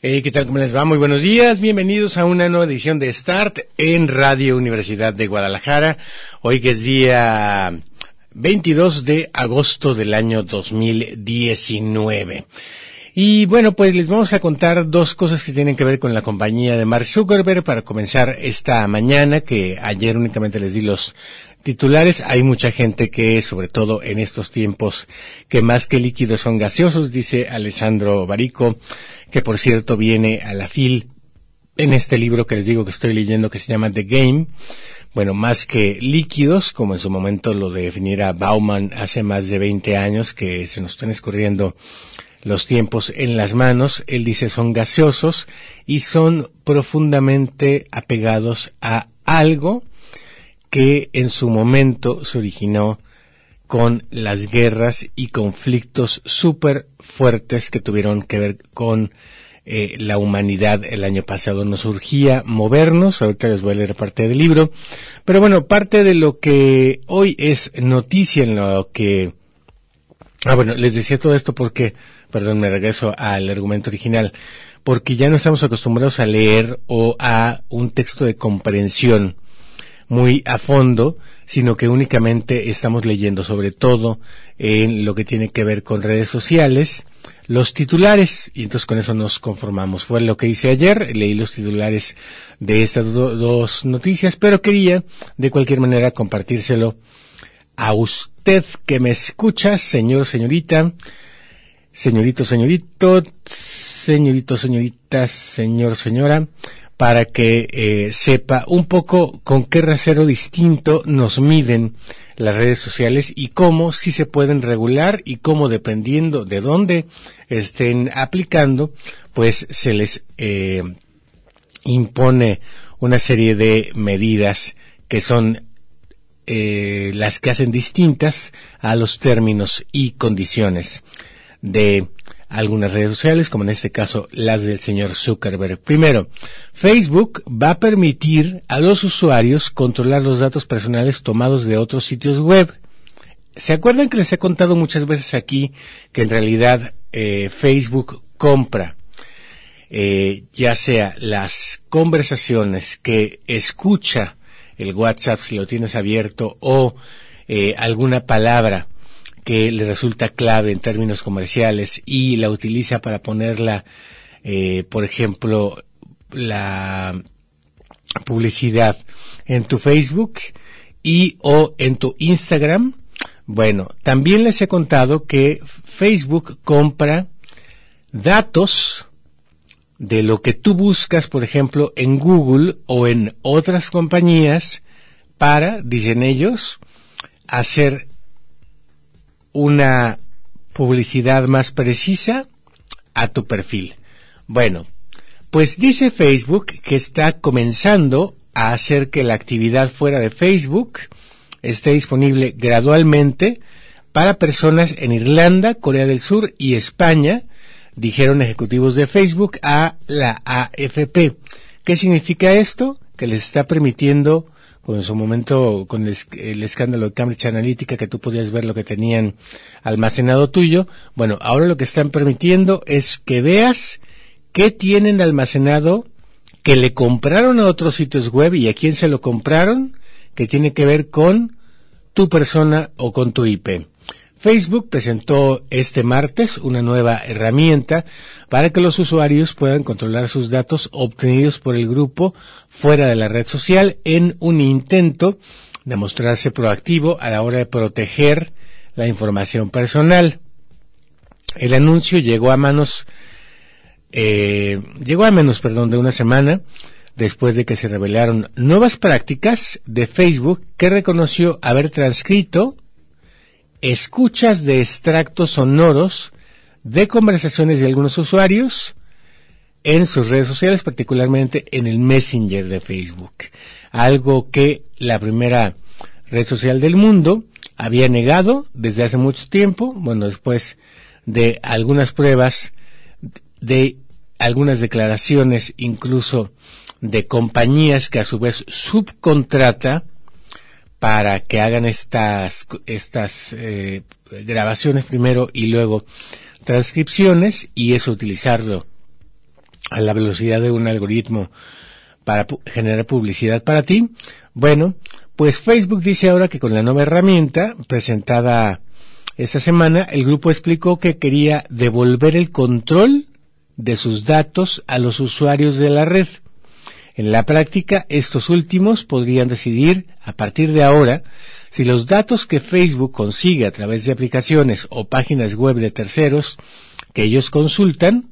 Hey, ¿qué tal? ¿Cómo les va? Muy buenos días. Bienvenidos a una nueva edición de Start en Radio Universidad de Guadalajara. Hoy que es día 22 de agosto del año 2019. Y bueno, pues les vamos a contar dos cosas que tienen que ver con la compañía de Mark Zuckerberg para comenzar esta mañana, que ayer únicamente les di los titulares. Hay mucha gente que, sobre todo en estos tiempos, que más que líquidos son gaseosos, dice Alessandro Barico, que por cierto viene a la FIL en este libro que les digo que estoy leyendo que se llama The Game. Bueno, más que líquidos, como en su momento lo definiera Bauman hace más de 20 años, que se nos están escurriendo los tiempos en las manos, él dice son gaseosos y son profundamente apegados a algo que en su momento se originó con las guerras y conflictos súper fuertes que tuvieron que ver con eh, la humanidad el año pasado. Nos surgía movernos, ahorita les voy a leer parte del libro, pero bueno, parte de lo que hoy es noticia en lo que... Ah, bueno, les decía todo esto porque, perdón, me regreso al argumento original, porque ya no estamos acostumbrados a leer o a un texto de comprensión muy a fondo, sino que únicamente estamos leyendo sobre todo en lo que tiene que ver con redes sociales, los titulares, y entonces con eso nos conformamos. Fue lo que hice ayer, leí los titulares de estas dos noticias, pero quería de cualquier manera compartírselo a usted que me escucha, señor, señorita, señorito, señorito, señorito, señorita, señor, señora, para que eh, sepa un poco con qué rasero distinto nos miden las redes sociales y cómo sí se pueden regular y cómo dependiendo de dónde estén aplicando, pues se les eh, impone una serie de medidas que son eh, las que hacen distintas a los términos y condiciones de algunas redes sociales, como en este caso las del señor Zuckerberg. Primero, Facebook va a permitir a los usuarios controlar los datos personales tomados de otros sitios web. ¿Se acuerdan que les he contado muchas veces aquí que en realidad eh, Facebook compra eh, ya sea las conversaciones que escucha el WhatsApp si lo tienes abierto o eh, alguna palabra que le resulta clave en términos comerciales y la utiliza para ponerla, eh, por ejemplo, la publicidad en tu Facebook y o en tu Instagram. Bueno, también les he contado que Facebook compra datos de lo que tú buscas, por ejemplo, en Google o en otras compañías para, dicen ellos, hacer una publicidad más precisa a tu perfil. Bueno, pues dice Facebook que está comenzando a hacer que la actividad fuera de Facebook esté disponible gradualmente para personas en Irlanda, Corea del Sur y España, dijeron ejecutivos de Facebook a la AFP. ¿Qué significa esto? Que les está permitiendo en su momento con el, escándalo de Cambridge Analytica que tú podías ver lo que tenían almacenado tuyo. Bueno, ahora lo que están permitiendo es que veas qué tienen almacenado que le compraron a otros sitios web y a quién se lo compraron, que tiene que ver con tu persona o con tu IP. Facebook presentó este martes una nueva herramienta para que los usuarios puedan controlar sus datos obtenidos por el grupo fuera de la red social en un intento de mostrarse proactivo a la hora de proteger la información personal. El anuncio llegó a manos, eh, llegó a menos, perdón, de una semana después de que se revelaron nuevas prácticas de Facebook que reconoció haber transcrito escuchas de extractos sonoros de conversaciones de algunos usuarios en sus redes sociales, particularmente en el Messenger de Facebook. Algo que la primera red social del mundo había negado desde hace mucho tiempo, bueno, después de algunas pruebas, de algunas declaraciones incluso de compañías que a su vez subcontrata para que hagan estas, estas eh, grabaciones primero y luego transcripciones y eso utilizarlo a la velocidad de un algoritmo para generar publicidad para ti. Bueno, pues Facebook dice ahora que con la nueva herramienta presentada esta semana, el grupo explicó que quería devolver el control de sus datos a los usuarios de la red. En la práctica, estos últimos podrían decidir, a partir de ahora, si los datos que Facebook consigue a través de aplicaciones o páginas web de terceros que ellos consultan,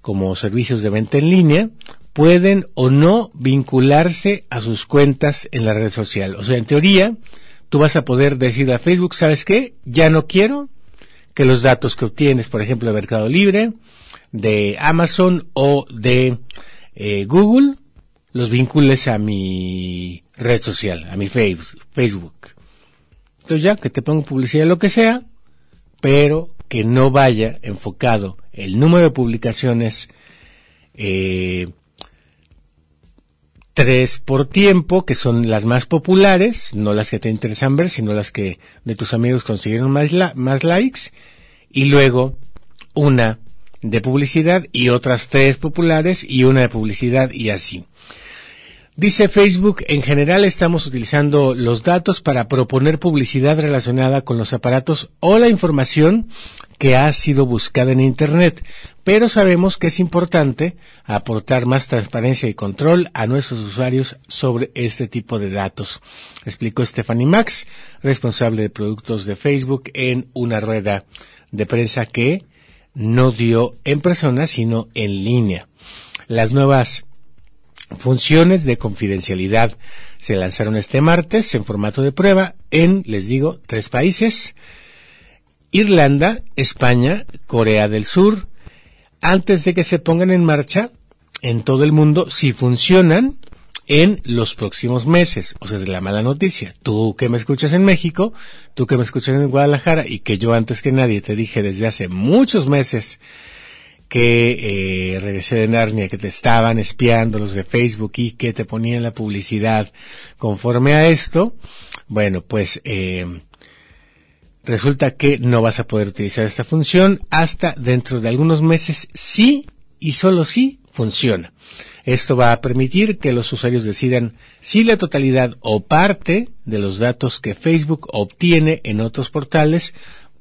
como servicios de venta en línea, pueden o no vincularse a sus cuentas en la red social. O sea, en teoría, tú vas a poder decir a Facebook, ¿sabes qué? Ya no quiero que los datos que obtienes, por ejemplo, de Mercado Libre, de Amazon o de eh, Google, los vincules a mi red social, a mi Facebook. Entonces ya que te pongo publicidad lo que sea, pero que no vaya enfocado el número de publicaciones eh, tres por tiempo, que son las más populares, no las que te interesan ver, sino las que de tus amigos consiguieron más, más likes, y luego una de publicidad y otras tres populares y una de publicidad y así. Dice Facebook, en general estamos utilizando los datos para proponer publicidad relacionada con los aparatos o la información que ha sido buscada en Internet, pero sabemos que es importante aportar más transparencia y control a nuestros usuarios sobre este tipo de datos, explicó Stephanie Max, responsable de productos de Facebook, en una rueda de prensa que no dio en persona, sino en línea. Las nuevas funciones de confidencialidad se lanzaron este martes en formato de prueba en, les digo, tres países, Irlanda, España, Corea del Sur, antes de que se pongan en marcha en todo el mundo si funcionan en los próximos meses. O sea, es la mala noticia. Tú que me escuchas en México, tú que me escuchas en Guadalajara y que yo antes que nadie te dije desde hace muchos meses que eh, regresé de Narnia, que te estaban espiando los de Facebook y que te ponían la publicidad conforme a esto, bueno, pues eh, resulta que no vas a poder utilizar esta función hasta dentro de algunos meses, sí y solo si funciona. Esto va a permitir que los usuarios decidan si la totalidad o parte de los datos que Facebook obtiene en otros portales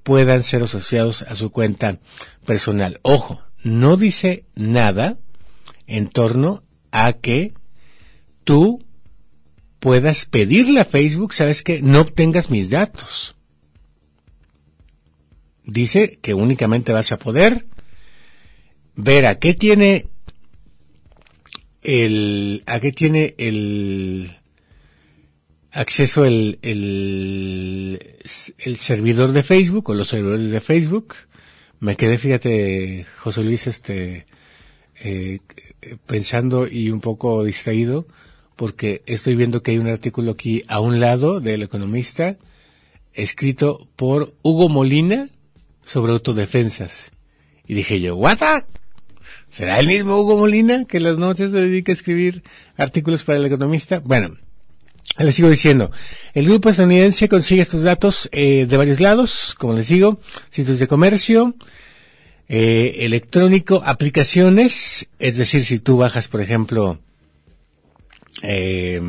puedan ser asociados a su cuenta personal. Ojo, no dice nada en torno a que tú puedas pedirle a Facebook, sabes que no obtengas mis datos. Dice que únicamente vas a poder ver a qué tiene el, a qué tiene el acceso el, el, el servidor de Facebook o los servidores de Facebook me quedé, fíjate, José Luis, este, eh, pensando y un poco distraído, porque estoy viendo que hay un artículo aquí a un lado del economista, escrito por Hugo Molina sobre autodefensas. Y dije yo, ¿what? ¿Será el mismo Hugo Molina que las noches se dedica a escribir artículos para el economista? Bueno, les sigo diciendo, el grupo estadounidense consigue estos datos eh, de varios lados, como les digo, sitios de comercio, eh, electrónico, aplicaciones, es decir, si tú bajas, por ejemplo, eh,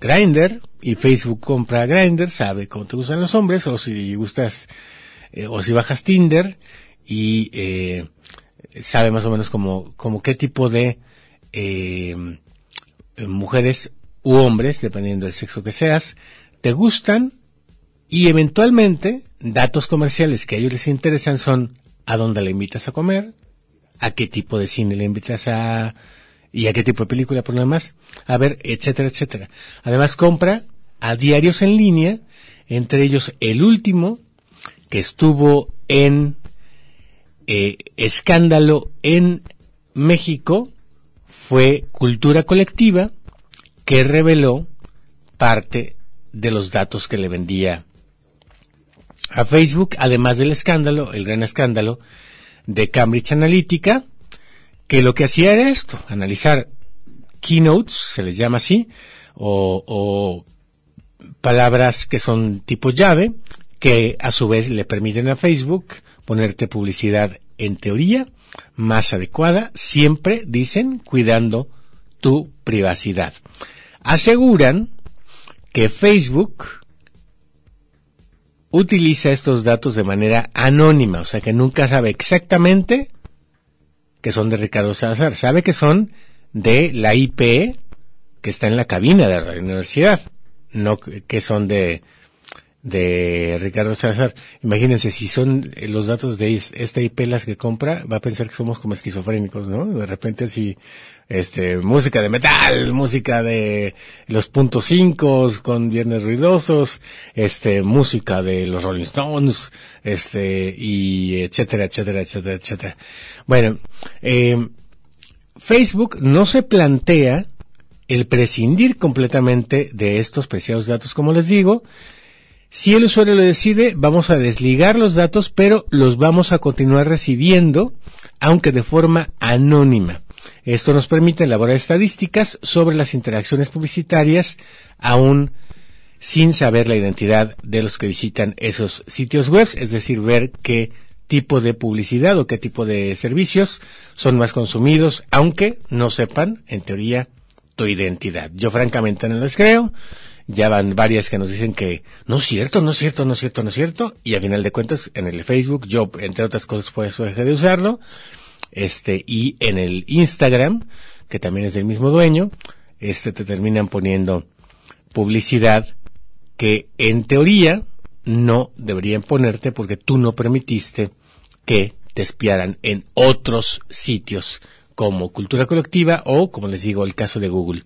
Grinder y Facebook compra Grinder, sabe cómo te gustan los hombres, o si gustas, eh, o si bajas Tinder y eh, sabe más o menos como, como qué tipo de eh, mujeres u hombres, dependiendo del sexo que seas, te gustan y eventualmente datos comerciales que a ellos les interesan son a dónde le invitas a comer, a qué tipo de cine le invitas a y a qué tipo de película por lo demás, a ver, etcétera, etcétera. Además compra a diarios en línea, entre ellos el último que estuvo en eh, escándalo en México fue Cultura Colectiva que reveló parte de los datos que le vendía a Facebook, además del escándalo, el gran escándalo de Cambridge Analytica, que lo que hacía era esto, analizar keynotes, se les llama así, o, o palabras que son tipo llave, que a su vez le permiten a Facebook ponerte publicidad en teoría más adecuada, siempre, dicen, cuidando tu privacidad. Aseguran que Facebook utiliza estos datos de manera anónima, o sea que nunca sabe exactamente que son de Ricardo Salazar, sabe que son de la IP que está en la cabina de la universidad, no que son de de Ricardo Salazar. Imagínense, si son los datos de esta IP las que compra, va a pensar que somos como esquizofrénicos, ¿no? De repente si, este, música de metal, música de los puntos cinco con viernes ruidosos, este, música de los Rolling Stones, este, y etcétera, etcétera, etcétera, etcétera. Bueno, eh, Facebook no se plantea el prescindir completamente de estos preciados datos, como les digo, si el usuario lo decide, vamos a desligar los datos, pero los vamos a continuar recibiendo, aunque de forma anónima. Esto nos permite elaborar estadísticas sobre las interacciones publicitarias, aún sin saber la identidad de los que visitan esos sitios web, es decir, ver qué tipo de publicidad o qué tipo de servicios son más consumidos, aunque no sepan, en teoría, tu identidad. Yo francamente no les creo. Ya van varias que nos dicen que no es cierto, no es cierto, no es cierto, no es cierto, y a final de cuentas en el Facebook, yo entre otras cosas por eso dejé de usarlo, este, y en el Instagram, que también es del mismo dueño, este te terminan poniendo publicidad que en teoría no deberían ponerte porque tú no permitiste que te espiaran en otros sitios como cultura colectiva o, como les digo, el caso de Google.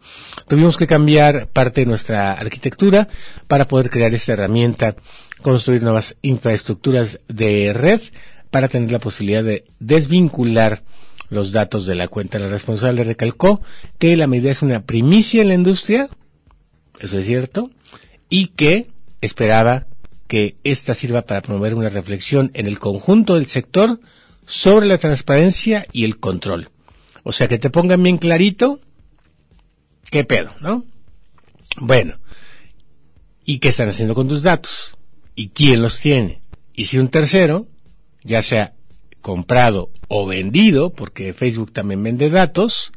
Tuvimos que cambiar parte de nuestra arquitectura para poder crear esta herramienta, construir nuevas infraestructuras de red para tener la posibilidad de desvincular los datos de la cuenta. La responsable recalcó que la medida es una primicia en la industria, eso es cierto, y que esperaba que esta sirva para promover una reflexión en el conjunto del sector sobre la transparencia y el control. O sea, que te pongan bien clarito qué pedo, ¿no? Bueno, ¿y qué están haciendo con tus datos? ¿Y quién los tiene? Y si un tercero, ya sea comprado o vendido, porque Facebook también vende datos,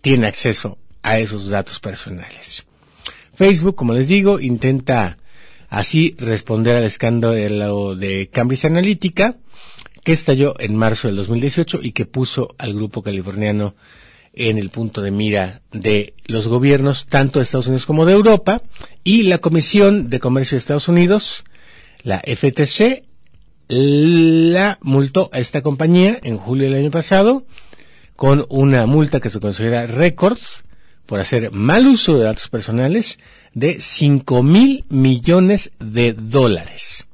tiene acceso a esos datos personales. Facebook, como les digo, intenta así responder al escándalo de Cambridge Analytica, que estalló en marzo del 2018 y que puso al grupo californiano en el punto de mira de los gobiernos tanto de Estados Unidos como de Europa y la Comisión de Comercio de Estados Unidos, la FTC, la multó a esta compañía en julio del año pasado con una multa que se considera récord por hacer mal uso de datos personales de 5 mil millones de dólares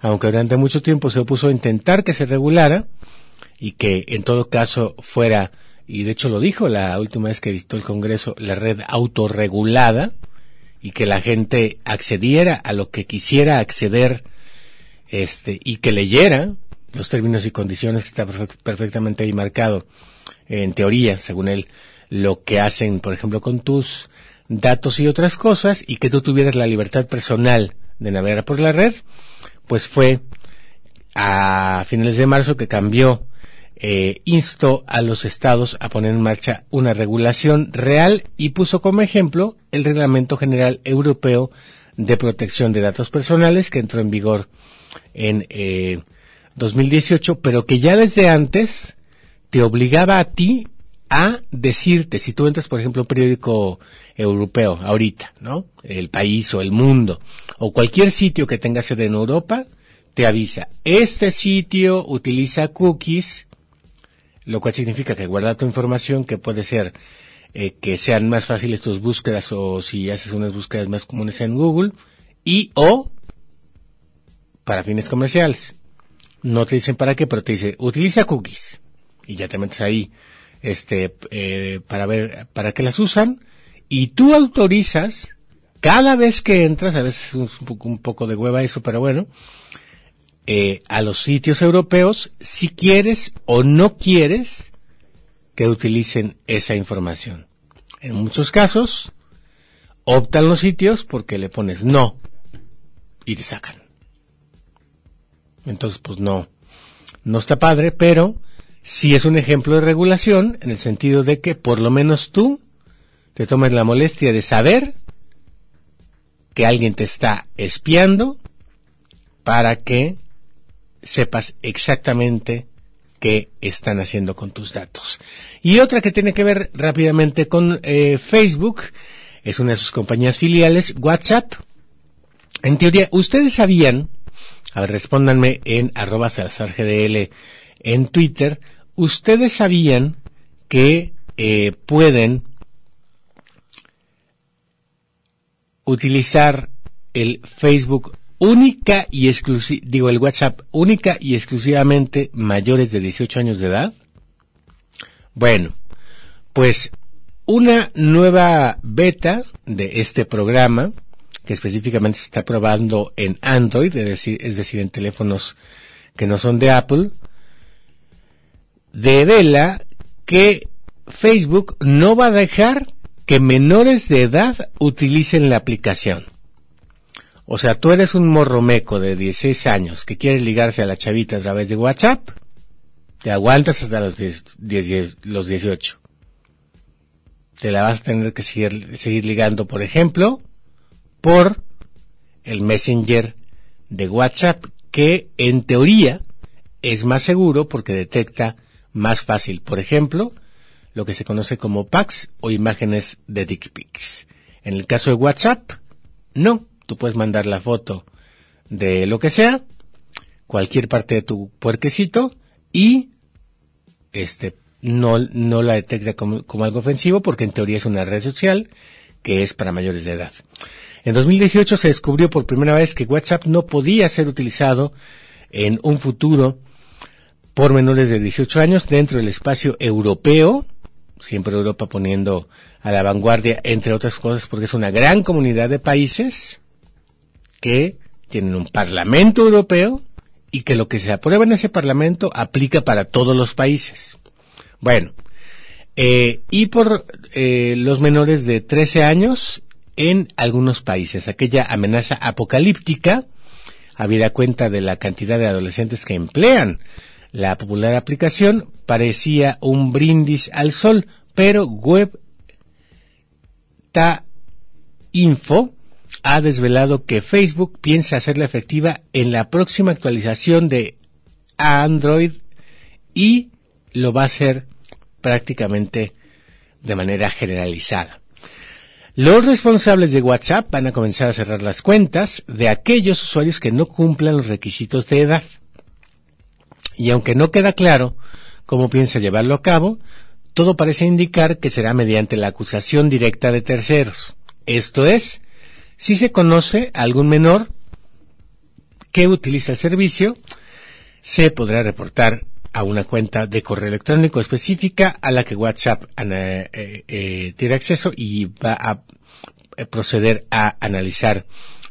aunque durante mucho tiempo se opuso a intentar que se regulara y que en todo caso fuera, y de hecho lo dijo la última vez que visitó el Congreso, la red autorregulada y que la gente accediera a lo que quisiera acceder este y que leyera los términos y condiciones que está perfectamente ahí marcado en teoría, según él, lo que hacen, por ejemplo, con tus datos y otras cosas y que tú tuvieras la libertad personal de navegar por la red, pues fue a finales de marzo que cambió, eh, instó a los estados a poner en marcha una regulación real y puso como ejemplo el Reglamento General Europeo de Protección de Datos Personales que entró en vigor en eh, 2018, pero que ya desde antes te obligaba a ti a decirte, si tú entras, por ejemplo, un periódico europeo, ahorita, ¿no? El país o el mundo, o cualquier sitio que tenga sede en Europa, te avisa, este sitio utiliza cookies, lo cual significa que guarda tu información, que puede ser eh, que sean más fáciles tus búsquedas o si haces unas búsquedas más comunes en Google, y o para fines comerciales. No te dicen para qué, pero te dice, utiliza cookies y ya te metes ahí, este, eh, para ver, para qué las usan, y tú autorizas, cada vez que entras, a veces es un poco, un poco de hueva eso, pero bueno, eh, a los sitios europeos, si quieres o no quieres que utilicen esa información. En muchos casos, optan los sitios porque le pones no y te sacan. Entonces, pues no, no está padre, pero sí es un ejemplo de regulación en el sentido de que por lo menos tú te tomes la molestia de saber que alguien te está espiando para que sepas exactamente qué están haciendo con tus datos. Y otra que tiene que ver rápidamente con eh, Facebook es una de sus compañías filiales, WhatsApp. En teoría, ¿ustedes sabían? A ver, respóndanme en arroba GDL en Twitter. ¿Ustedes sabían que eh, pueden utilizar el Facebook única y exclusiva, digo el WhatsApp única y exclusivamente mayores de 18 años de edad? Bueno, pues una nueva beta de este programa, que específicamente se está probando en Android, es decir, es decir, en teléfonos que no son de Apple, devela que Facebook no va a dejar que menores de edad utilicen la aplicación. O sea, tú eres un morromeco de 16 años que quiere ligarse a la chavita a través de WhatsApp, te aguantas hasta los, los 18 te la vas a tener que seguir, seguir ligando, por ejemplo, por el Messenger de WhatsApp, que en teoría es más seguro porque detecta más fácil, por ejemplo, lo que se conoce como packs o imágenes de dick pics. En el caso de WhatsApp, no, tú puedes mandar la foto de lo que sea, cualquier parte de tu puerquecito y este no, no la detecta como, algo ofensivo porque en teoría es una red social que es para mayores de edad. En 2018 se descubrió por primera vez que WhatsApp no podía ser utilizado en un futuro por menores de 18 años dentro del espacio europeo, siempre Europa poniendo a la vanguardia, entre otras cosas, porque es una gran comunidad de países que tienen un parlamento europeo y que lo que se aprueba en ese parlamento aplica para todos los países. Bueno, eh, y por eh, los menores de 13 años en algunos países. Aquella amenaza apocalíptica, habida cuenta de la cantidad de adolescentes que emplean la popular aplicación, parecía un brindis al sol, pero Web Info ha desvelado que Facebook piensa hacerla efectiva en la próxima actualización de Android y lo va a hacer prácticamente de manera generalizada. Los responsables de WhatsApp van a comenzar a cerrar las cuentas de aquellos usuarios que no cumplan los requisitos de edad. Y aunque no queda claro cómo piensa llevarlo a cabo, todo parece indicar que será mediante la acusación directa de terceros. Esto es, si se conoce a algún menor que utiliza el servicio, se podrá reportar a una cuenta de correo electrónico específica a la que WhatsApp eh, eh, tiene acceso y va a eh, proceder a analizar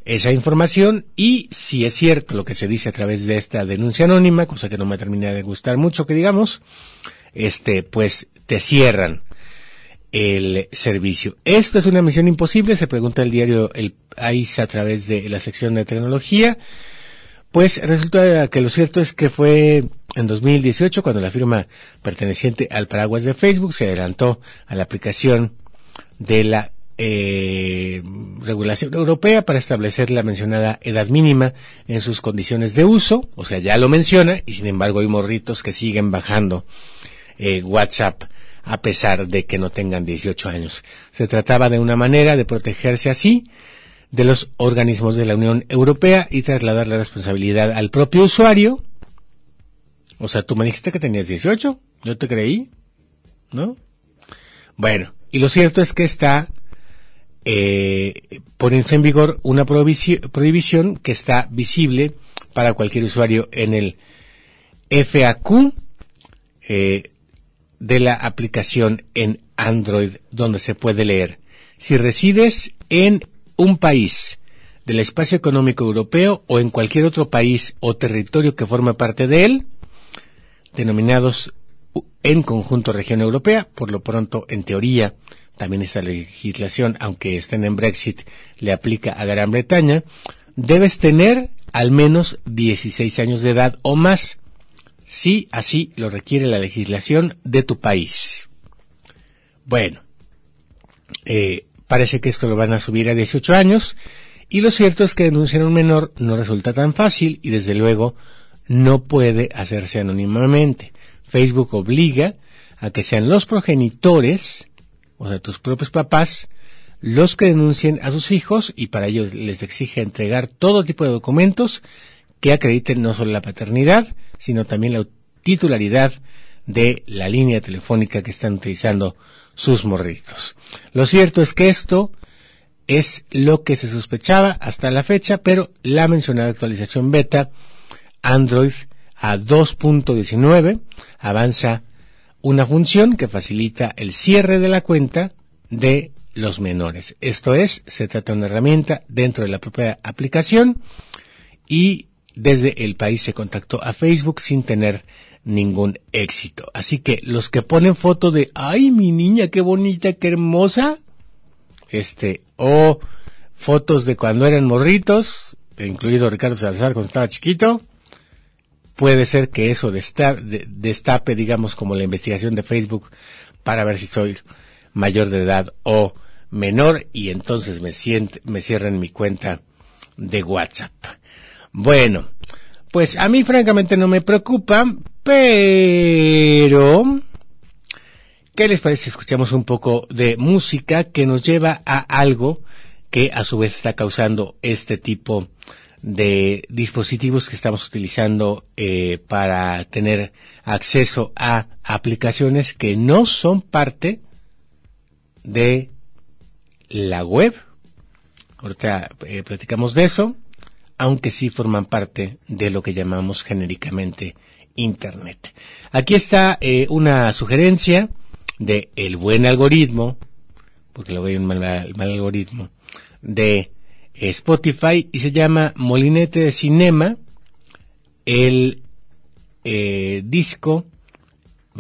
esa información y si es cierto lo que se dice a través de esta denuncia anónima, cosa que no me termina de gustar mucho que digamos, este, pues te cierran el servicio. Esto es una misión imposible, se pregunta el diario El País a través de la sección de tecnología. Pues resulta que lo cierto es que fue en 2018 cuando la firma perteneciente al paraguas de Facebook se adelantó a la aplicación de la eh, regulación europea para establecer la mencionada edad mínima en sus condiciones de uso, o sea, ya lo menciona, y sin embargo hay morritos que siguen bajando eh, WhatsApp a pesar de que no tengan 18 años. Se trataba de una manera de protegerse así de los organismos de la Unión Europea y trasladar la responsabilidad al propio usuario. O sea, tú me dijiste que tenías 18, yo te creí, ¿no? Bueno, y lo cierto es que está eh, en vigor una prohibición que está visible para cualquier usuario en el FAQ, eh, de la aplicación en Android donde se puede leer. Si resides en un país del espacio económico europeo o en cualquier otro país o territorio que forme parte de él, denominados en conjunto región europea, por lo pronto, en teoría, también esta legislación, aunque estén en Brexit, le aplica a Gran Bretaña, debes tener al menos 16 años de edad o más, si así lo requiere la legislación de tu país. Bueno, eh, parece que esto lo van a subir a 18 años, y lo cierto es que denunciar a un menor no resulta tan fácil y desde luego no puede hacerse anónimamente. Facebook obliga a que sean los progenitores, o sea, tus propios papás, los que denuncien a sus hijos y para ello les exige entregar todo tipo de documentos que acrediten no solo la paternidad, sino también la titularidad de la línea telefónica que están utilizando sus morritos. Lo cierto es que esto es lo que se sospechaba hasta la fecha, pero la mencionada actualización beta Android a 2.19 avanza una función que facilita el cierre de la cuenta de los menores. Esto es, se trata de una herramienta dentro de la propia aplicación y desde el país se contactó a Facebook sin tener ningún éxito. Así que los que ponen foto de, ay, mi niña, qué bonita, qué hermosa, este, o fotos de cuando eran morritos, incluido Ricardo Salazar cuando estaba chiquito, puede ser que eso destape, digamos, como la investigación de Facebook para ver si soy mayor de edad o menor y entonces me, siente, me cierren mi cuenta de WhatsApp. Bueno, pues a mí francamente no me preocupa, pero ¿qué les parece si escuchamos un poco de música que nos lleva a algo que a su vez está causando este tipo de dispositivos que estamos utilizando eh, para tener acceso a aplicaciones que no son parte de la web. Ahorita eh, platicamos de eso, aunque sí forman parte de lo que llamamos genéricamente Internet. Aquí está eh, una sugerencia de el buen algoritmo, porque lo veo un mal, mal algoritmo, de Spotify y se llama Molinete de Cinema, el eh, disco,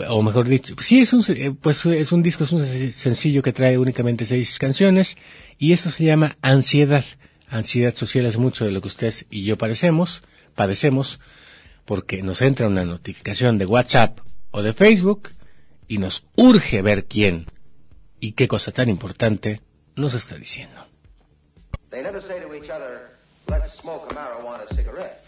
o mejor dicho, sí es un, eh, pues es un disco, es un sencillo que trae únicamente seis canciones y esto se llama Ansiedad. Ansiedad social es mucho de lo que ustedes y yo parecemos, padecemos, porque nos entra una notificación de WhatsApp o de Facebook y nos urge ver quién y qué cosa tan importante nos está diciendo. They never say to each other, let's smoke a marijuana cigarette.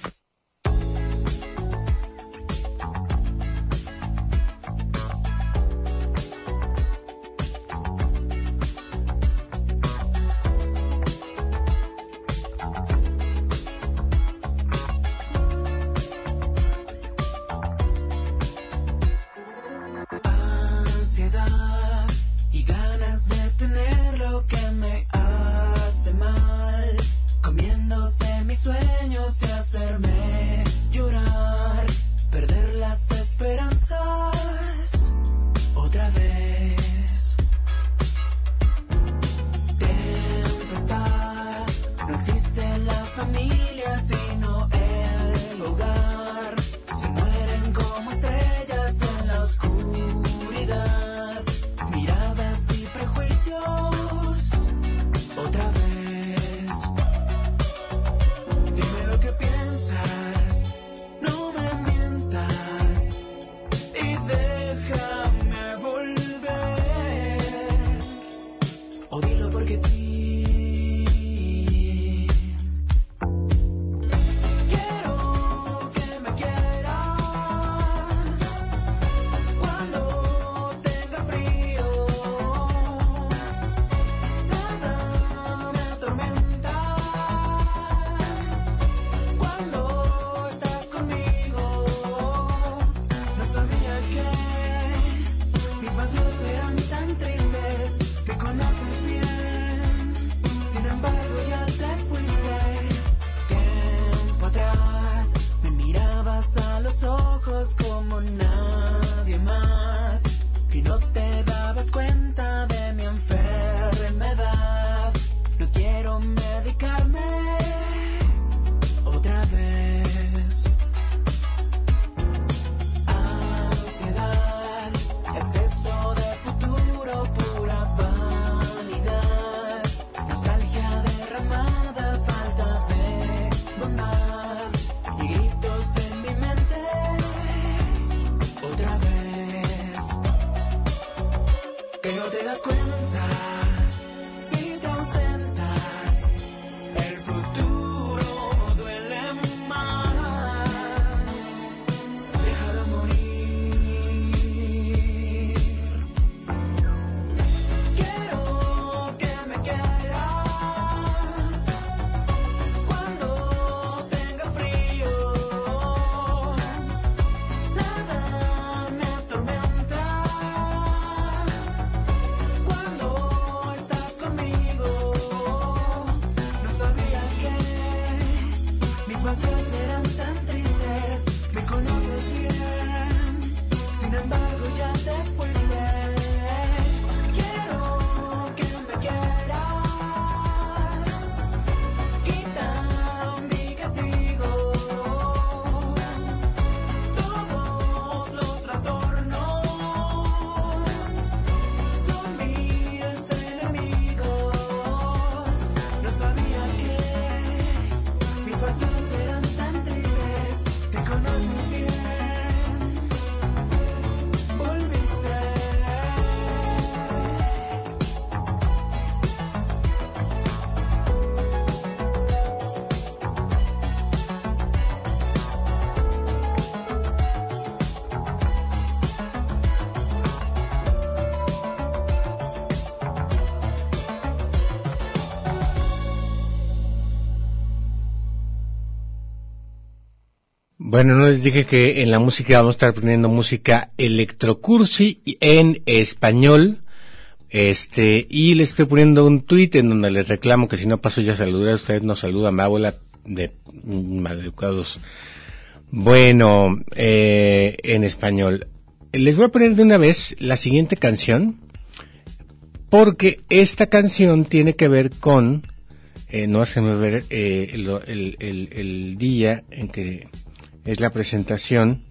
Pasos eran tan tristes, me conoces bien. Sin embargo, ya te fuiste. Bueno, no les dije que en la música vamos a estar poniendo música electrocursi en español. Este, y les estoy poniendo un tuit en donde les reclamo que si no paso ya a saludar, ustedes no saludan, mi abuela de maleducados. Bueno, eh, en español. Les voy a poner de una vez la siguiente canción, porque esta canción tiene que ver con, eh, no hacemos ver eh, lo- el, el- el día en que es la presentación,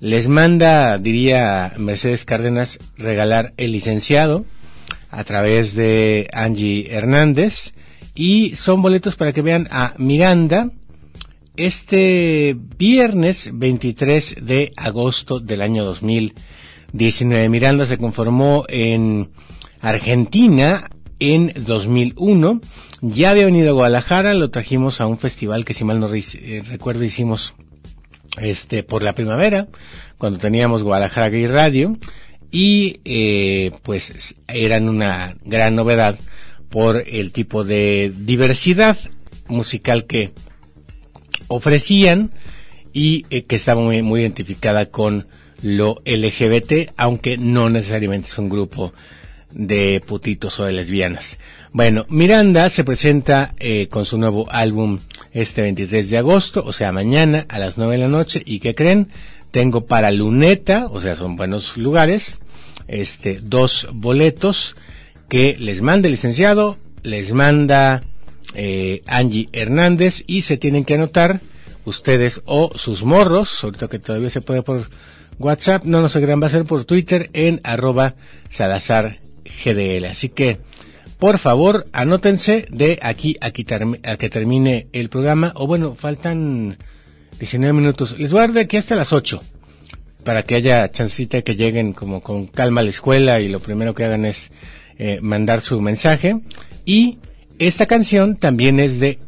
les manda, diría Mercedes Cárdenas, regalar el licenciado a través de Angie Hernández y son boletos para que vean a Miranda este viernes 23 de agosto del año 2019. Miranda se conformó en Argentina en 2001. Ya había venido a Guadalajara, lo trajimos a un festival que si mal no eh, recuerdo hicimos este por la primavera cuando teníamos Guadalajara Gay Radio y eh, pues eran una gran novedad por el tipo de diversidad musical que ofrecían y eh, que estaba muy, muy identificada con lo LGBT, aunque no necesariamente es un grupo de putitos o de lesbianas. Bueno, Miranda se presenta eh, con su nuevo álbum este 23 de agosto, o sea, mañana a las 9 de la noche. ¿Y qué creen? Tengo para Luneta, o sea, son buenos lugares, este, dos boletos que les manda el licenciado, les manda eh, Angie Hernández y se tienen que anotar ustedes o sus morros, ahorita que todavía se puede por WhatsApp, no, no se crean, va a ser por Twitter en arroba Salazar GDL. Así que, por favor, anótense de aquí a, que termine el programa, o bueno, faltan 19 minutos. Les voy a dar de aquí hasta las 8 para que haya chancita que lleguen como con calma a la escuela y lo primero que hagan es eh, mandar su mensaje. Y esta canción también es de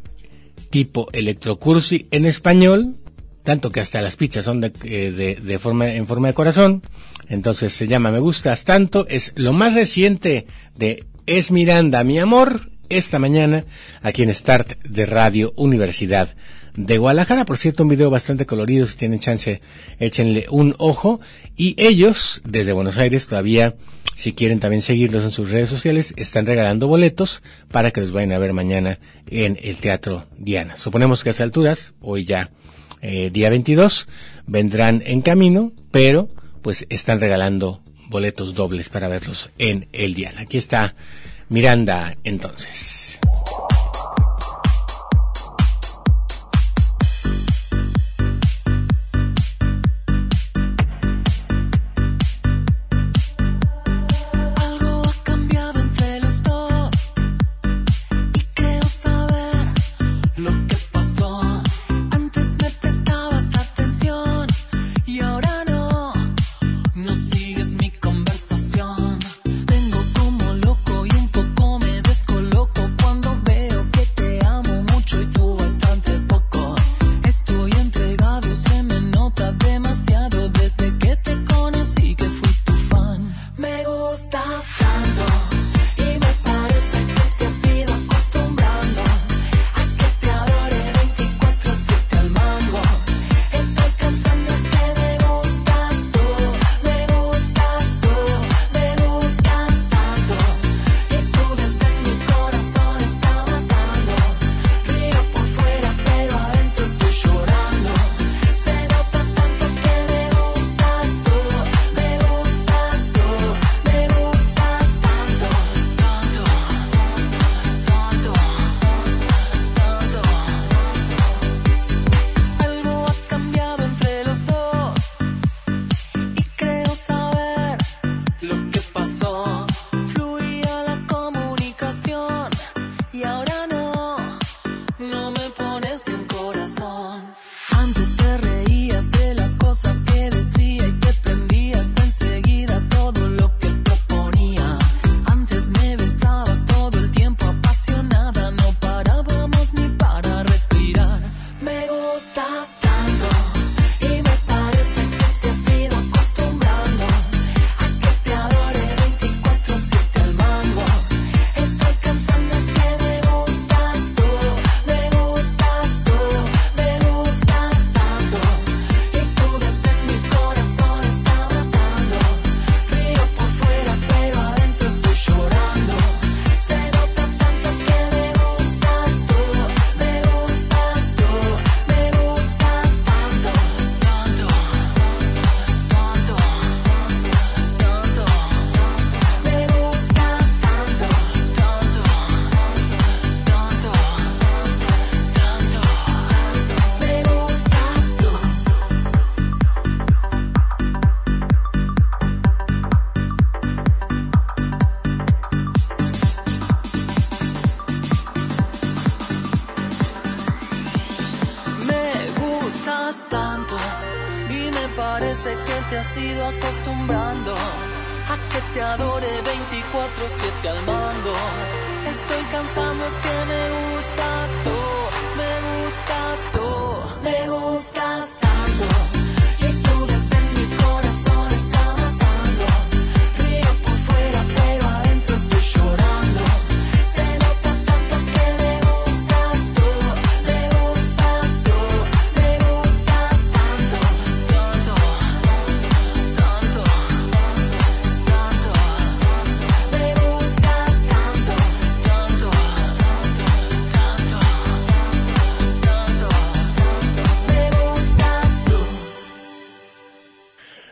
tipo electrocursi en español, tanto que hasta las pizzas son de, eh, de forma, en forma de corazón. Entonces se llama Me Gustas Tanto. Es lo más reciente de Es Miranda, mi amor, esta mañana aquí en Start de Radio Universidad de Guadalajara. Por cierto, un video bastante colorido. Si tienen chance, échenle un ojo. Y ellos, desde Buenos Aires, todavía, si quieren también seguirlos en sus redes sociales, están regalando boletos para que los vayan a ver mañana en el Teatro Diana. Suponemos que a esas alturas, hoy ya eh, día 22, vendrán en camino, pero pues están regalando boletos dobles para verlos en el Diana. Aquí está Miranda entonces.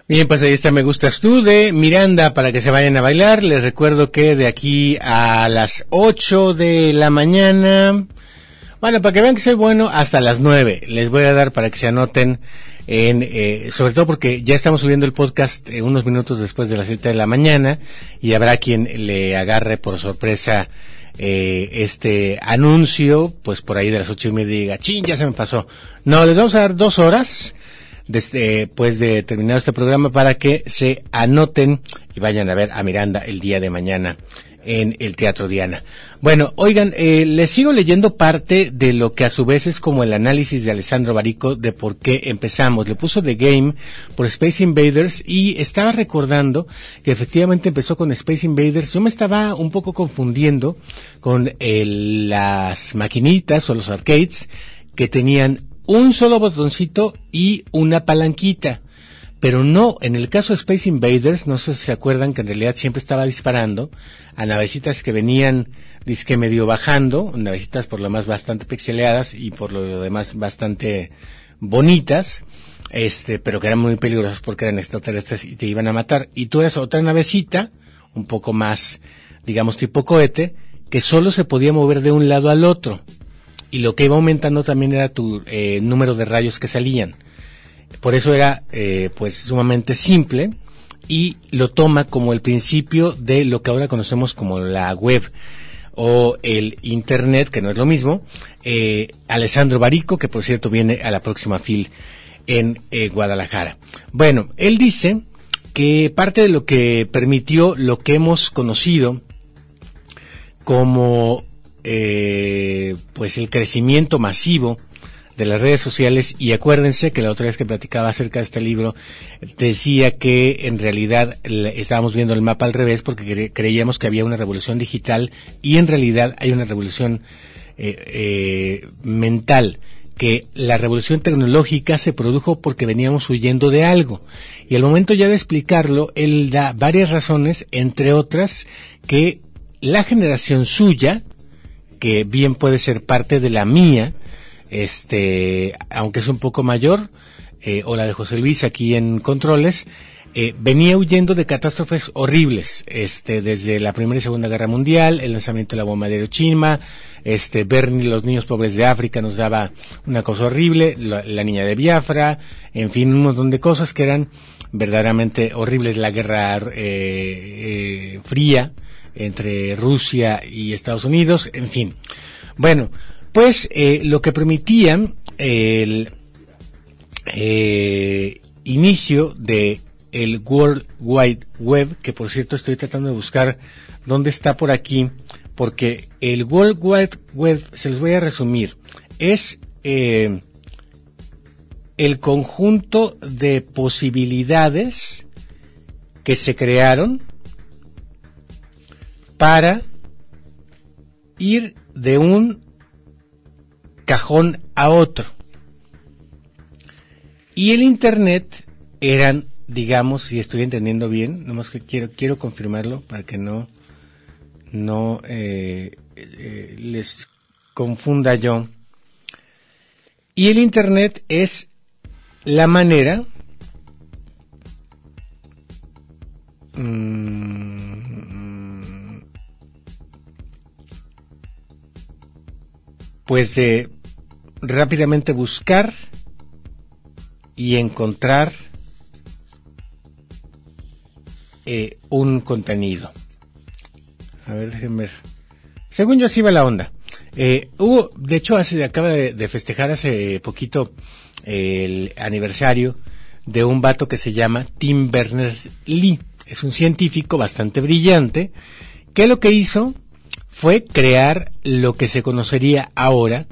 Bien, pues ahí está Me Gustas Tú de Miranda para que se vayan a bailar. Les recuerdo que de aquí a las 8 de la mañana, bueno, para que vean que soy bueno, hasta las 9 les voy a dar para que se anoten en, eh, sobre todo porque ya estamos subiendo el podcast eh, unos minutos después de las 7 de la mañana y habrá quien le agarre por sorpresa eh, este anuncio, pues por ahí de las ocho y media diga, chin, ya se me pasó. No, les vamos a dar dos horas desde, pues de terminar este programa para que se anoten y vayan a ver a Miranda el día de mañana en el Teatro Diana. Bueno, oigan, eh, les sigo leyendo parte de lo que a su vez es como el análisis de Alessandro Barico de por qué empezamos. Le puso The Game por Space Invaders y estaba recordando que efectivamente empezó con Space Invaders. Yo me estaba un poco confundiendo con el- las maquinitas o los arcades que tenían un solo botoncito y una palanquita. Pero no, en el caso de Space Invaders, no sé si se acuerdan que en realidad siempre estaba disparando a navecitas que venían, disque medio bajando, navecitas por lo más bastante pixeleadas y por lo demás bastante bonitas, este, pero que eran muy peligrosas porque eran extraterrestres y te iban a matar. Y tú eras otra navecita, un poco más, digamos, tipo cohete, que solo se podía mover de un lado al otro. Y lo que iba aumentando también era tu eh, número de rayos que salían. Por eso era eh, pues sumamente simple y lo toma como el principio de lo que ahora conocemos como la web o el internet, que no es lo mismo. Eh, Alessandro Barico, que por cierto viene a la próxima FIL en Guadalajara. Bueno, él dice que parte de lo que permitió lo que hemos conocido como eh, pues el crecimiento masivo de las redes sociales y acuérdense que la otra vez que platicaba acerca de este libro decía que en realidad estábamos viendo el mapa al revés porque cre- creíamos que había una revolución digital y en realidad hay una revolución eh, eh, mental que la revolución tecnológica se produjo porque veníamos huyendo de algo. Y al momento ya de explicarlo, él da varias razones, entre otras, que la generación suya, que bien puede ser parte de la mía, este, aunque es un poco mayor, eh, o la de José Luis aquí en Controles, eh, venía huyendo de catástrofes horribles, este, desde la Primera y Segunda Guerra Mundial, el lanzamiento de la bomba de Hiroshima, este, ver ni los niños pobres de África nos daba una cosa horrible, la, la niña de Biafra, en fin, un montón de cosas que eran verdaderamente horribles, la guerra eh, eh, fría entre Rusia y Estados Unidos, en fin. Bueno, pues eh, lo que permitía el eh, inicio de el World Wide Web, que por cierto estoy tratando de buscar dónde está por aquí, porque el World Wide Web, se los voy a resumir, es eh, el conjunto de posibilidades que se crearon para ir de un cajón a otro. Y el Internet eran, digamos, si estoy entendiendo bien, nomás que quiero, quiero confirmarlo para que no, no eh, eh, les confunda yo. Y el Internet es la manera mm, pues de rápidamente buscar y encontrar eh, un contenido. A ver, déjenme. Según yo así va la onda. Eh, hubo, de hecho, hace, acaba de, de festejar hace poquito el aniversario de un vato que se llama Tim Berners-Lee. Es un científico bastante brillante que lo que hizo fue crear lo que se conocería ahora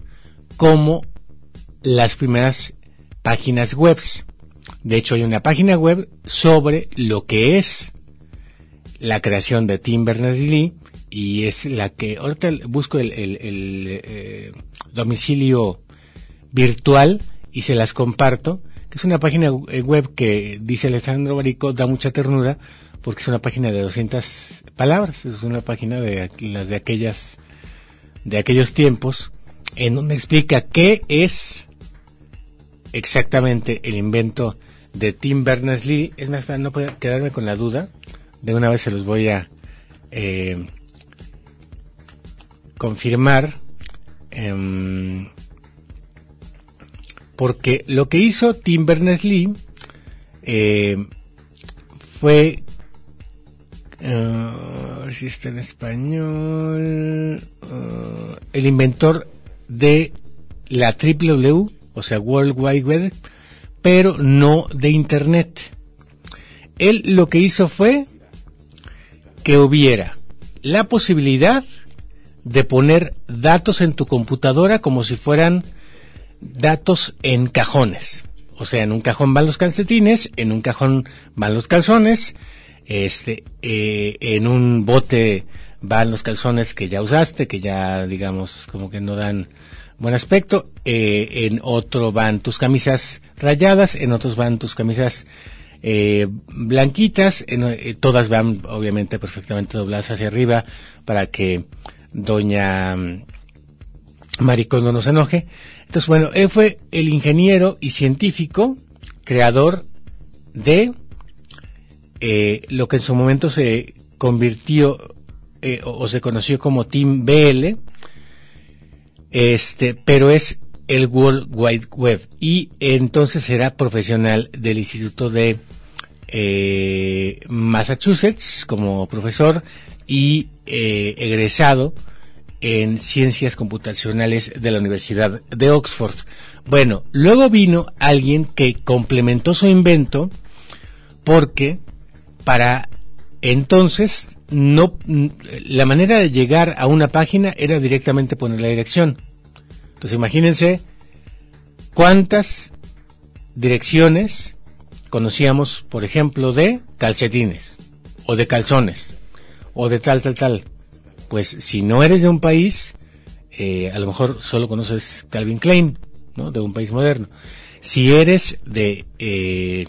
como las primeras páginas web. De hecho, hay una página web sobre lo que es la creación de Tim Berners-Lee y es la que ahorita busco el, eh, domicilio virtual y se las comparto, es una página web que dice Alessandro Barico da mucha ternura porque es una página de 200 palabras, es una página de las de aquellas de aquellos tiempos en donde explica qué es exactamente el invento de Tim Berners-Lee. Es más, no puedo quedarme con la duda. De una vez se los voy a eh, confirmar. Em, porque lo que hizo Tim Berners-Lee eh, fue uh, si está en español uh, el inventor de la W, o sea World Wide Web pero no de internet él lo que hizo fue que hubiera la posibilidad de poner datos en tu computadora como si fueran datos en cajones. O sea, en un cajón van los calcetines, en un cajón van los calzones, este, eh, en un bote van los calzones que ya usaste, que ya, digamos, como que no dan buen aspecto, eh, en otro van tus camisas rayadas, en otros van tus camisas eh, blanquitas, en, todas van obviamente perfectamente dobladas hacia arriba para que doña mm, Maricondo no se enoje. Entonces, bueno, él fue el ingeniero y científico creador de eh, lo que en su momento se convirtió eh, o, se conoció como Team BL, este, pero es el World Wide Web y entonces era profesional del Instituto de eh, Massachusetts como profesor y egresado en ciencias computacionales de la Universidad de Oxford. Bueno, luego vino alguien que complementó su invento porque para entonces no la manera de llegar a una página era directamente poner la dirección. Entonces imagínense cuántas direcciones conocíamos, por ejemplo, de calcetines o de calzones o de tal tal tal pues si no eres de un país, eh, a lo mejor solo conoces Calvin Klein, ¿no? De un país moderno. Si eres de eh,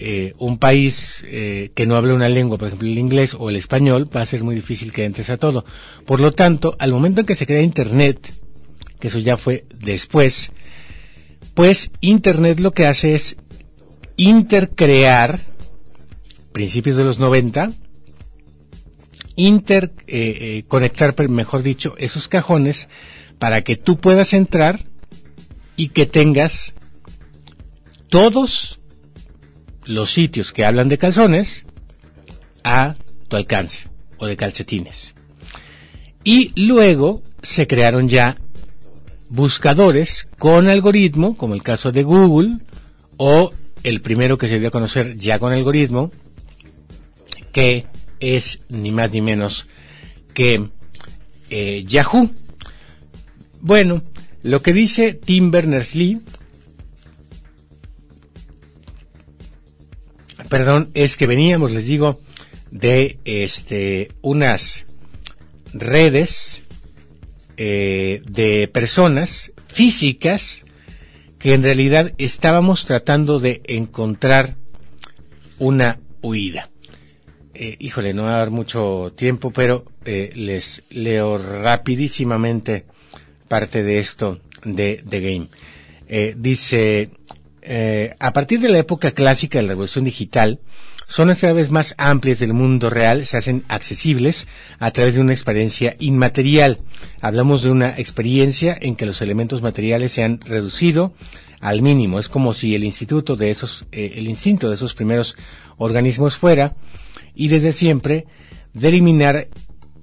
eh, un país que no habla una lengua, por ejemplo el inglés o el español, va a ser muy difícil que entres a todo. Por lo tanto, al momento en que se crea Internet, que eso ya fue después, pues Internet lo que hace es intercrear, principios de los 90, interconectar, eh, eh mejor dicho, esos cajones para que tú puedas entrar y que tengas todos los sitios que hablan de calzones a tu alcance o de calcetines. Y luego se crearon ya buscadores con algoritmo, como el caso de Google, o el primero que se dio a conocer ya con algoritmo, que es ni más ni menos que eh, Yahoo. Bueno, lo que dice Tim Berners-Lee, perdón, es que veníamos, les digo, de este unas redes eh, de personas físicas que en realidad estábamos tratando de encontrar una huida. Eh, híjole, no va a dar mucho tiempo, pero eh, les leo rapidísimamente parte de esto de The Game. Eh, a partir de la época clásica de la revolución digital, zonas cada vez más amplias del mundo real se hacen accesibles a través de una experiencia inmaterial. Hablamos de una experiencia en que los elementos materiales se han reducido al mínimo. Es como si el instituto de esos, el instinto de esos primeros organismos fuera y desde siempre de eliminar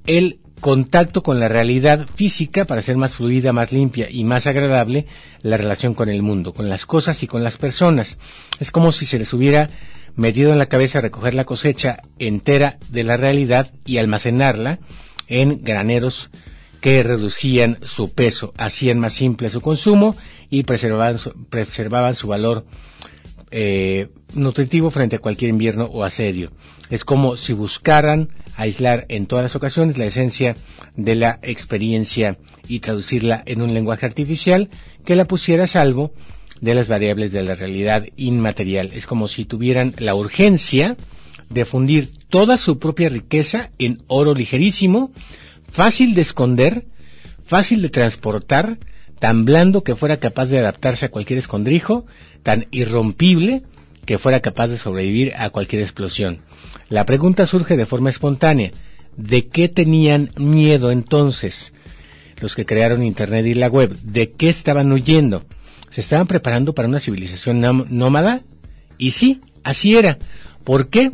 el contacto con la realidad física para hacer más fluida, más limpia y más agradable la relación con el mundo, con las cosas y con las personas. Es como si se les hubiera metido en la cabeza recoger la cosecha entera de la realidad y almacenarla en graneros que reducían su peso, hacían más simple su consumo y preservaban su, preservaban su valor eh, nutritivo frente a cualquier invierno o asedio. Es como si buscaran aislar en todas las ocasiones la esencia de la experiencia y traducirla en un lenguaje artificial que la pusiera a salvo de las variables de la realidad inmaterial. Es como si tuvieran la urgencia de fundir toda su propia riqueza en oro ligerísimo, fácil de esconder, fácil de transportar, tan blando que fuera capaz de adaptarse a cualquier escondrijo, tan irrompible que fuera capaz de sobrevivir a cualquier explosión. La pregunta surge de forma espontánea. ¿De qué tenían miedo entonces los que crearon Internet y la web? ¿De qué estaban huyendo? ¿Se estaban preparando para una civilización nómada? Y sí, así era. ¿Por qué?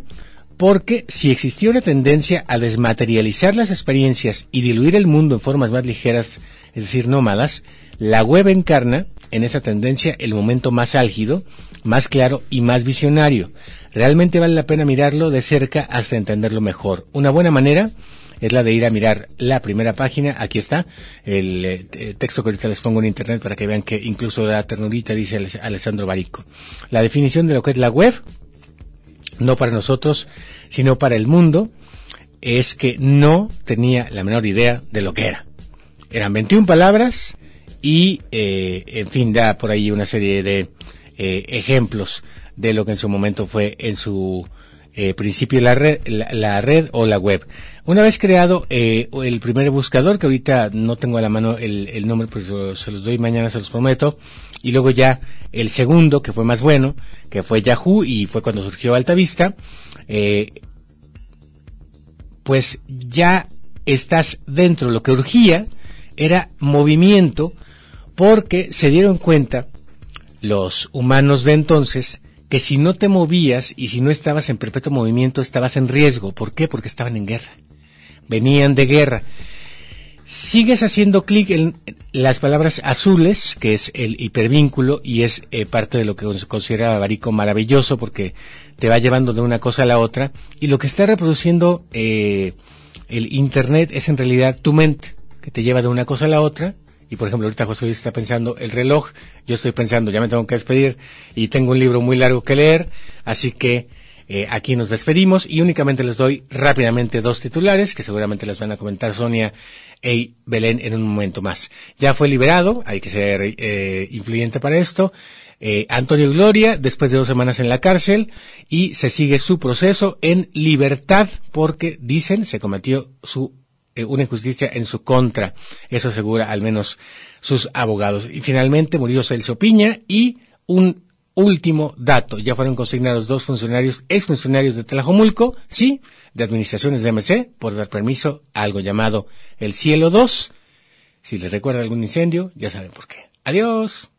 Porque si existía una tendencia a desmaterializar las experiencias y diluir el mundo en formas más ligeras, es decir, nómadas, la web encarna en esa tendencia el momento más álgido, más claro y más visionario. Realmente vale la pena mirarlo de cerca hasta entenderlo mejor. Una buena manera es la de ir a mirar la primera página. Aquí está el eh, texto que ahorita les pongo en internet para que vean que incluso da ternurita, dice Alessandro Barico. La definición de lo que es la web, no para nosotros, sino para el mundo, es que no tenía la menor idea de lo que era. Eran 21 palabras y, eh, en fin, da por ahí una serie de eh, ejemplos de lo que en su momento fue en su eh, principio la red, la, red o la web. Una vez creado eh, el primer buscador, que ahorita no tengo a la mano el, el nombre, pues se los doy mañana, se los prometo, y luego ya el segundo, que fue más bueno, que fue Yahoo, y fue cuando surgió Altavista, eh, pues ya estás dentro. Lo que urgía era movimiento, porque se dieron cuenta los humanos de entonces que si no te movías y si no estabas en perpetuo movimiento estabas en riesgo. ¿Por qué? Porque estaban en guerra. Venían de guerra. Sigues haciendo clic en las palabras azules, que es el hipervínculo y es eh, parte de lo que se considera Barico maravilloso porque te va llevando de una cosa a la otra. Y lo que está reproduciendo eh, el Internet es en realidad tu mente, que te lleva de una cosa a la otra y por ejemplo, ahorita José Luis está pensando el reloj, yo estoy pensando, ya me tengo que despedir y tengo un libro muy largo que leer, así que eh, aquí nos despedimos y únicamente les doy rápidamente dos titulares que seguramente les van a comentar Sonia e Belén en un momento más. Ya fue liberado, hay que ser eh, influyente para esto. Eh, Antonio Gloria, después de dos semanas en la cárcel, y se sigue su proceso en libertad porque, dicen, se cometió su una injusticia en su contra. Eso asegura al menos sus abogados. Y finalmente murió Celso Piña y un último dato. Ya fueron consignados dos funcionarios, exfuncionarios de Tlajomulco, sí, de administraciones de MC, por dar permiso a algo llamado el Cielo 2. Si les recuerda algún incendio, ya saben por qué. Adiós.